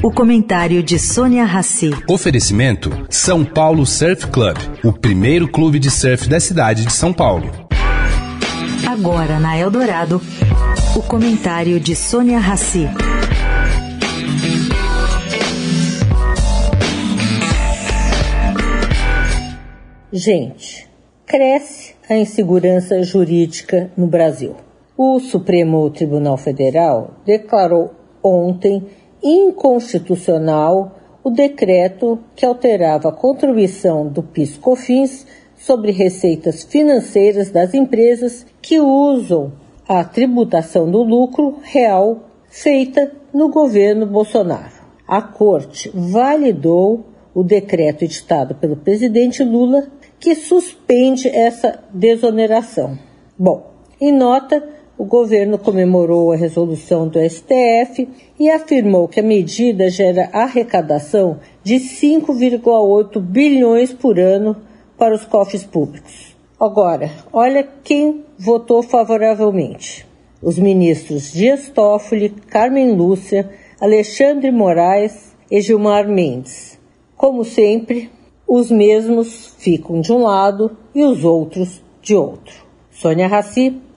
O comentário de Sônia Rassi. Oferecimento São Paulo Surf Club, o primeiro clube de surf da cidade de São Paulo. Agora na Eldorado, o comentário de Sônia Rassi. Gente, cresce a insegurança jurídica no Brasil. O Supremo Tribunal Federal declarou ontem inconstitucional o decreto que alterava a contribuição do PIS/COFINS sobre receitas financeiras das empresas que usam a tributação do lucro real feita no governo Bolsonaro. A Corte validou o decreto editado pelo presidente Lula que suspende essa desoneração. Bom, em nota, o governo comemorou a resolução do STF e afirmou que a medida gera arrecadação de 5,8 bilhões por ano para os cofres públicos. Agora, olha quem votou favoravelmente. Os ministros Dias Toffoli, Carmen Lúcia, Alexandre Moraes e Gilmar Mendes. Como sempre, os mesmos ficam de um lado e os outros de outro. Sônia Raci,